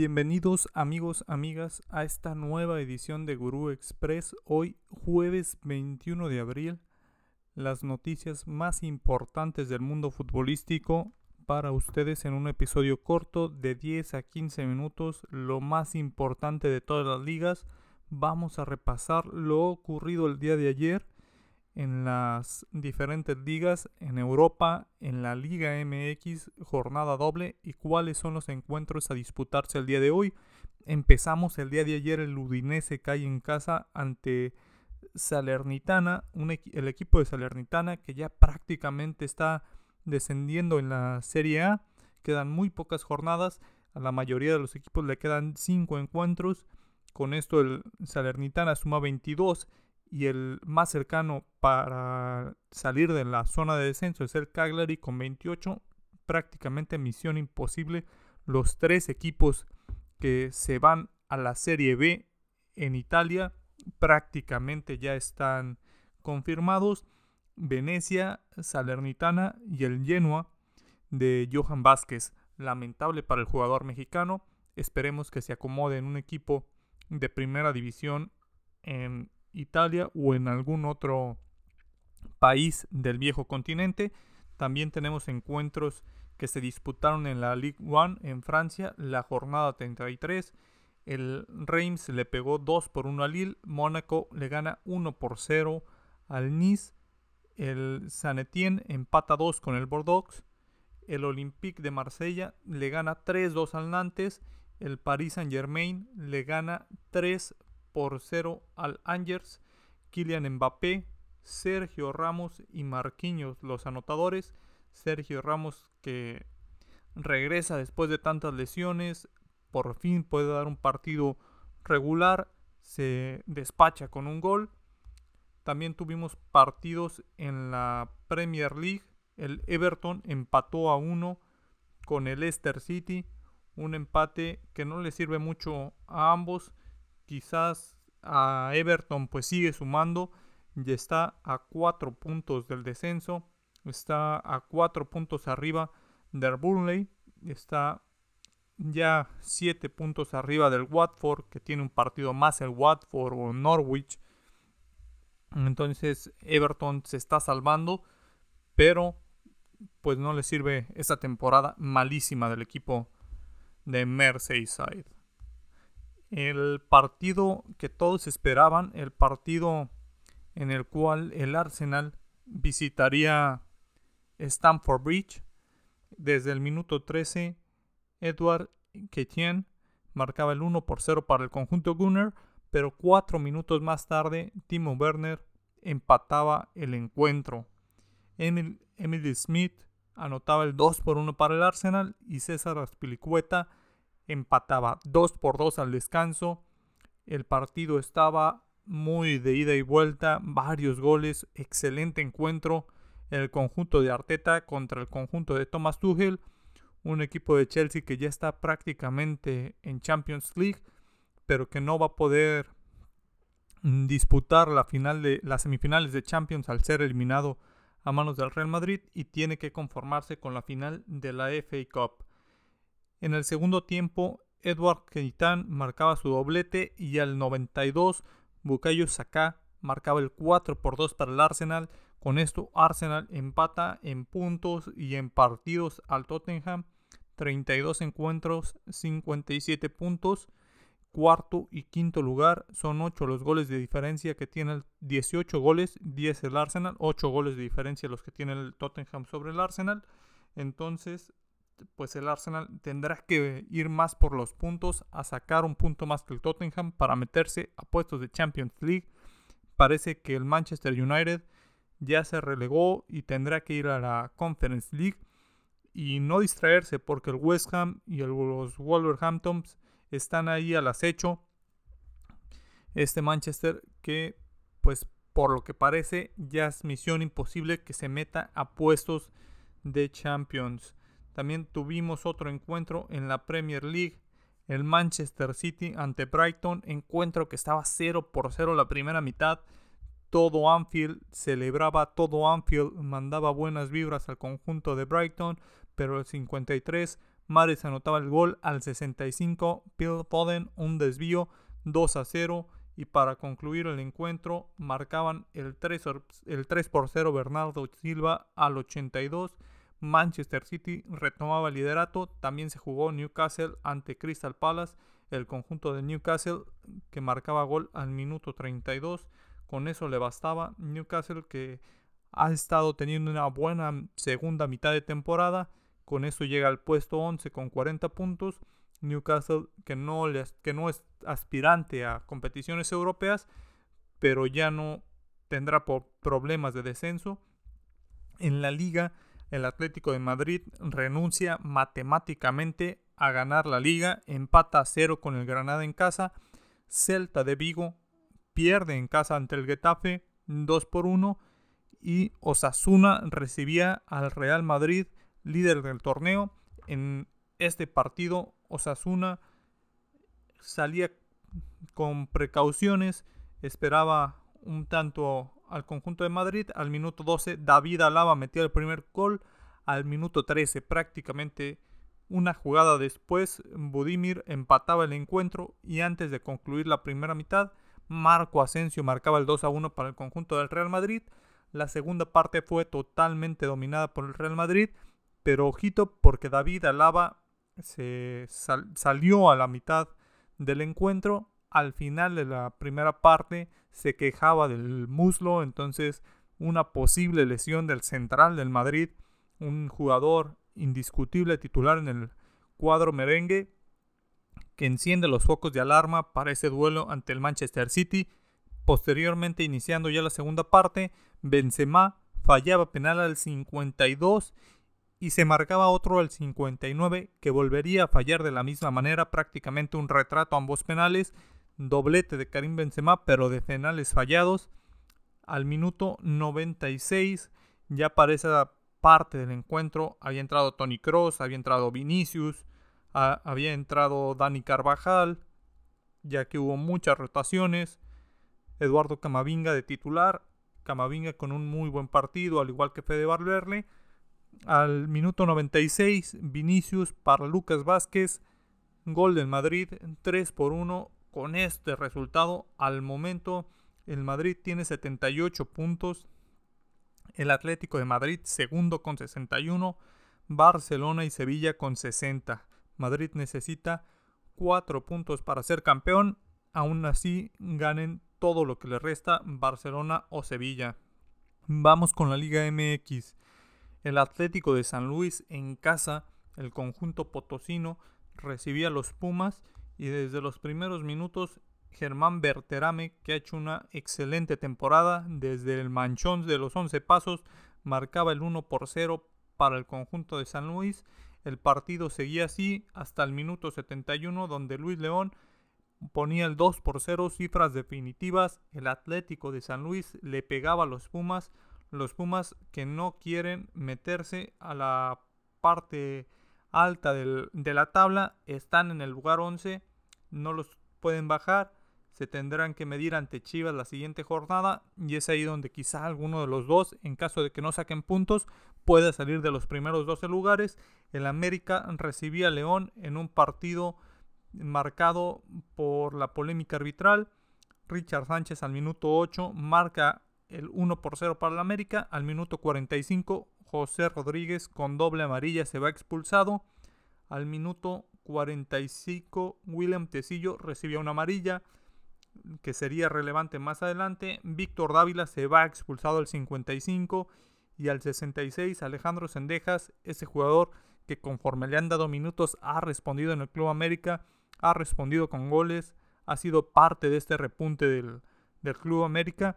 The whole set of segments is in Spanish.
Bienvenidos amigos, amigas a esta nueva edición de Gurú Express. Hoy jueves 21 de abril, las noticias más importantes del mundo futbolístico para ustedes en un episodio corto de 10 a 15 minutos, lo más importante de todas las ligas. Vamos a repasar lo ocurrido el día de ayer en las diferentes ligas en Europa, en la Liga MX, jornada doble y cuáles son los encuentros a disputarse el día de hoy. Empezamos el día de ayer, el Udinese cae en casa ante Salernitana, el equipo de Salernitana que ya prácticamente está descendiendo en la Serie A. Quedan muy pocas jornadas, a la mayoría de los equipos le quedan 5 encuentros. Con esto el Salernitana suma 22 y el más cercano para salir de la zona de descenso es el Cagliari con 28, prácticamente misión imposible. Los tres equipos que se van a la Serie B en Italia prácticamente ya están confirmados. Venecia, Salernitana y el Genoa de Johan Vázquez. Lamentable para el jugador mexicano. Esperemos que se acomode en un equipo de primera división en Italia o en algún otro país del viejo continente. También tenemos encuentros que se disputaron en la Ligue 1 en Francia, la jornada 33. El Reims le pegó 2 por 1 al Lille, Mónaco le gana 1 por 0 al Nice, el Saint Etienne empata 2 con el Bordeaux, el Olympique de Marsella le gana 3-2 al Nantes, el Paris Saint Germain le gana 3 por 0 al Angers, Kylian Mbappé, Sergio Ramos y Marquinhos los anotadores. Sergio Ramos que regresa después de tantas lesiones, por fin puede dar un partido regular, se despacha con un gol. También tuvimos partidos en la Premier League. El Everton empató a uno con el Leicester City. Un empate que no le sirve mucho a ambos quizás a Everton pues sigue sumando y está a cuatro puntos del descenso está a cuatro puntos arriba del Burnley está ya siete puntos arriba del Watford que tiene un partido más el Watford o Norwich. Entonces Everton se está salvando pero pues no le sirve esa temporada malísima del equipo de Merseyside el partido que todos esperaban, el partido en el cual el Arsenal visitaría Stamford Bridge. Desde el minuto 13, Edward Ketien marcaba el 1 por 0 para el conjunto Gunner, pero cuatro minutos más tarde, Timo Werner empataba el encuentro. Emil, Emily Smith anotaba el 2 por 1 para el Arsenal y César Aspilicueta empataba 2 por 2 al descanso. El partido estaba muy de ida y vuelta, varios goles, excelente encuentro. El conjunto de Arteta contra el conjunto de Thomas Tuchel, un equipo de Chelsea que ya está prácticamente en Champions League, pero que no va a poder disputar la final de las semifinales de Champions al ser eliminado a manos del Real Madrid y tiene que conformarse con la final de la FA Cup. En el segundo tiempo, Edward Keitán marcaba su doblete y al 92, Bukayo Saka marcaba el 4 por 2 para el Arsenal. Con esto, Arsenal empata en puntos y en partidos al Tottenham. 32 encuentros, 57 puntos. Cuarto y quinto lugar son 8 los goles de diferencia que tiene el 18 goles, 10 el Arsenal, 8 goles de diferencia los que tiene el Tottenham sobre el Arsenal. Entonces, pues el Arsenal tendrá que ir más por los puntos, a sacar un punto más que el Tottenham para meterse a puestos de Champions League. Parece que el Manchester United ya se relegó y tendrá que ir a la Conference League y no distraerse porque el West Ham y los Wolverhamptons están ahí al acecho. Este Manchester que pues por lo que parece ya es misión imposible que se meta a puestos de Champions. También tuvimos otro encuentro en la Premier League. El Manchester City ante Brighton. Encuentro que estaba 0 por 0 la primera mitad. Todo Anfield celebraba, todo Anfield mandaba buenas vibras al conjunto de Brighton. Pero el 53 Mares anotaba el gol al 65, Phil Foden un desvío 2 a 0 y para concluir el encuentro marcaban el 3, el 3 por 0 Bernardo Silva al 82. Manchester City retomaba el liderato, también se jugó Newcastle ante Crystal Palace, el conjunto de Newcastle que marcaba gol al minuto 32, con eso le bastaba. Newcastle que ha estado teniendo una buena segunda mitad de temporada, con eso llega al puesto 11 con 40 puntos, Newcastle que no, es aspirante a competiciones europeas, pero ya no tendrá problemas de descenso. En la liga, el Atlético de Madrid renuncia matemáticamente a ganar la liga, empata a cero con el Granada en casa, Celta de Vigo pierde en casa ante el Getafe 2 por 1 y Osasuna recibía al Real Madrid, líder del torneo. En este partido Osasuna salía con precauciones, esperaba un tanto al conjunto de Madrid. Al minuto 12 David Alaba metía el primer gol. Al minuto 13 prácticamente una jugada después Budimir empataba el encuentro y antes de concluir la primera mitad Marco Asensio marcaba el 2 a 1 para el conjunto del Real Madrid. La segunda parte fue totalmente dominada por el Real Madrid, pero ojito porque David Alaba se salió a la mitad del encuentro. Al final de la primera parte se quejaba del muslo, entonces una posible lesión del central del Madrid, un jugador indiscutible titular en el cuadro merengue, que enciende los focos de alarma para ese duelo ante el Manchester City. Posteriormente, iniciando ya la segunda parte, Benzema fallaba penal al 52 y se marcaba otro al 59 que volvería a fallar de la misma manera, prácticamente un retrato a ambos penales, doblete de Karim Benzema, pero de penales fallados. Al minuto 96, ya para esa parte del encuentro, había entrado Tony Cross, había entrado Vinicius, había entrado Dani Carvajal, ya que hubo muchas rotaciones. Eduardo Camavinga de titular, Camavinga con un muy buen partido, al igual que Fede Valverde al minuto 96, Vinicius para Lucas Vázquez. Gol del Madrid 3 por 1. Con este resultado, al momento, el Madrid tiene 78 puntos. El Atlético de Madrid, segundo con 61. Barcelona y Sevilla con 60. Madrid necesita 4 puntos para ser campeón. Aún así, ganen todo lo que le resta Barcelona o Sevilla. Vamos con la Liga MX. El Atlético de San Luis en casa, el conjunto potosino, recibía a los Pumas y desde los primeros minutos Germán Berterame, que ha hecho una excelente temporada desde el manchón de los 11 pasos, marcaba el 1 por 0 para el conjunto de San Luis. El partido seguía así hasta el minuto 71 donde Luis León ponía el 2 por 0, cifras definitivas. El Atlético de San Luis le pegaba a los Pumas los Pumas que no quieren meterse a la parte alta de la tabla están en el lugar 11, no los pueden bajar, se tendrán que medir ante Chivas la siguiente jornada y es ahí donde quizá alguno de los dos, en caso de que no saquen puntos, pueda salir de los primeros 12 lugares. El América recibía a León en un partido marcado por la polémica arbitral. Richard Sánchez al minuto 8 marca el 1 por 0 para el América. Al minuto 45, José Rodríguez con doble amarilla se va expulsado. Al minuto 45, William Tecillo recibía una amarilla que sería relevante más adelante. Víctor Dávila se va expulsado al 55 y al 66 Alejandro Sendejas, ese jugador que conforme le han dado minutos ha respondido en el Club América, ha respondido con goles, ha sido parte de este repunte del, del Club América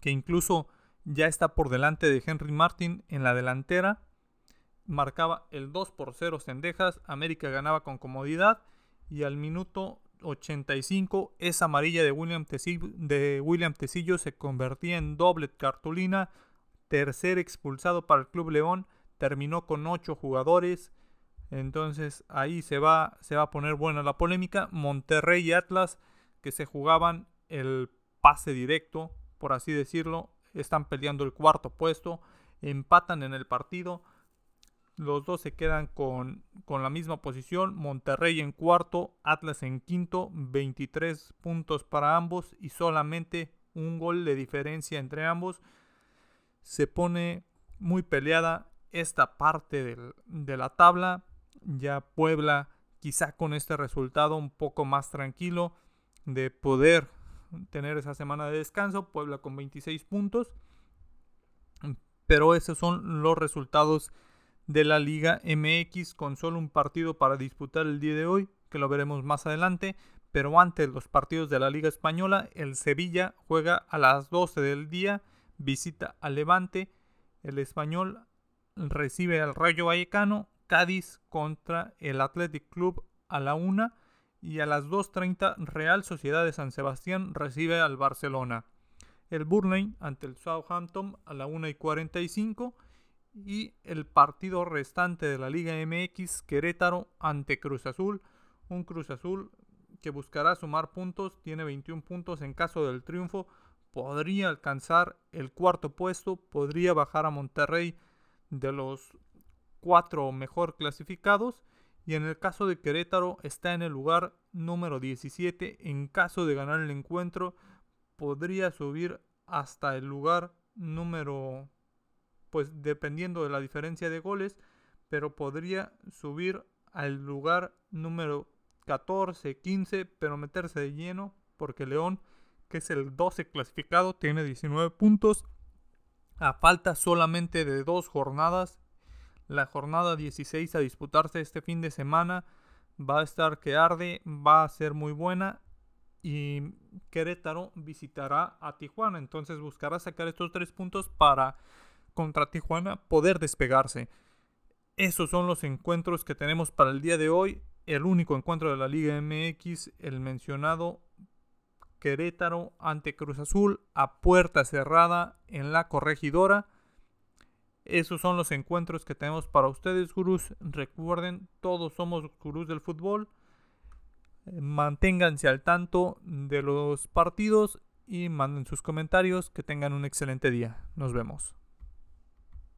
que incluso ya está por delante de Henry Martin en la delantera. Marcaba el 2 por 0 Cendejas, América ganaba con comodidad y al minuto 85 esa amarilla de William, Tecillo, de William Tecillo se convertía en doble cartulina, tercer expulsado para el Club León, terminó con 8 jugadores. Entonces ahí se va, se va a poner buena la polémica. Monterrey y Atlas que se jugaban el pase directo por así decirlo, están peleando el cuarto puesto, empatan en el partido. Los dos se quedan con, con, la misma posición. Monterrey en cuarto, Atlas en quinto, 23 puntos para ambos y solamente un gol de diferencia entre ambos. Se pone muy peleada esta parte de la tabla. Ya Puebla quizá con este resultado un poco más tranquilo de poder tener esa semana de descanso. Puebla con 26 puntos. Pero esos son los resultados de la Liga MX con solo un partido para disputar el día de hoy, que lo veremos más adelante. Pero antes los partidos de la Liga Española, el Sevilla juega a las 12 del día, visita al Levante, el Español recibe al Rayo Vallecano, Cádiz contra el Athletic Club a la 1 y a las 2.30 Real Sociedad de San Sebastián recibe al Barcelona. El Burnley ante el Southampton a la 1 y 45 y el partido restante de la Liga MX Querétaro ante Cruz Azul. Un Cruz Azul que buscará sumar puntos, tiene 21 puntos en caso del triunfo, podría alcanzar el cuarto puesto, podría bajar a Monterrey de los cuatro mejor clasificados y en el caso de Querétaro está en el lugar número 17. En caso de ganar el encuentro podría subir hasta el lugar número, pues dependiendo de la diferencia de goles, pero podría subir al lugar número 14, 15, pero meterse de lleno porque León, que es el 12 clasificado, tiene 19 puntos a falta solamente de dos jornadas. La jornada 16 a disputarse este fin de semana va a estar que arde, va a ser muy buena y Querétaro visitará a Tijuana. Entonces buscará sacar estos tres puntos para contra Tijuana poder despegarse. Esos son los encuentros que tenemos para el día de hoy. El único encuentro de la Liga MX, el mencionado Querétaro ante Cruz Azul a puerta cerrada en la corregidora. Esos son los encuentros que tenemos para ustedes, gurús. Recuerden, todos somos gurús del fútbol. Manténganse al tanto de los partidos y manden sus comentarios. Que tengan un excelente día. Nos vemos.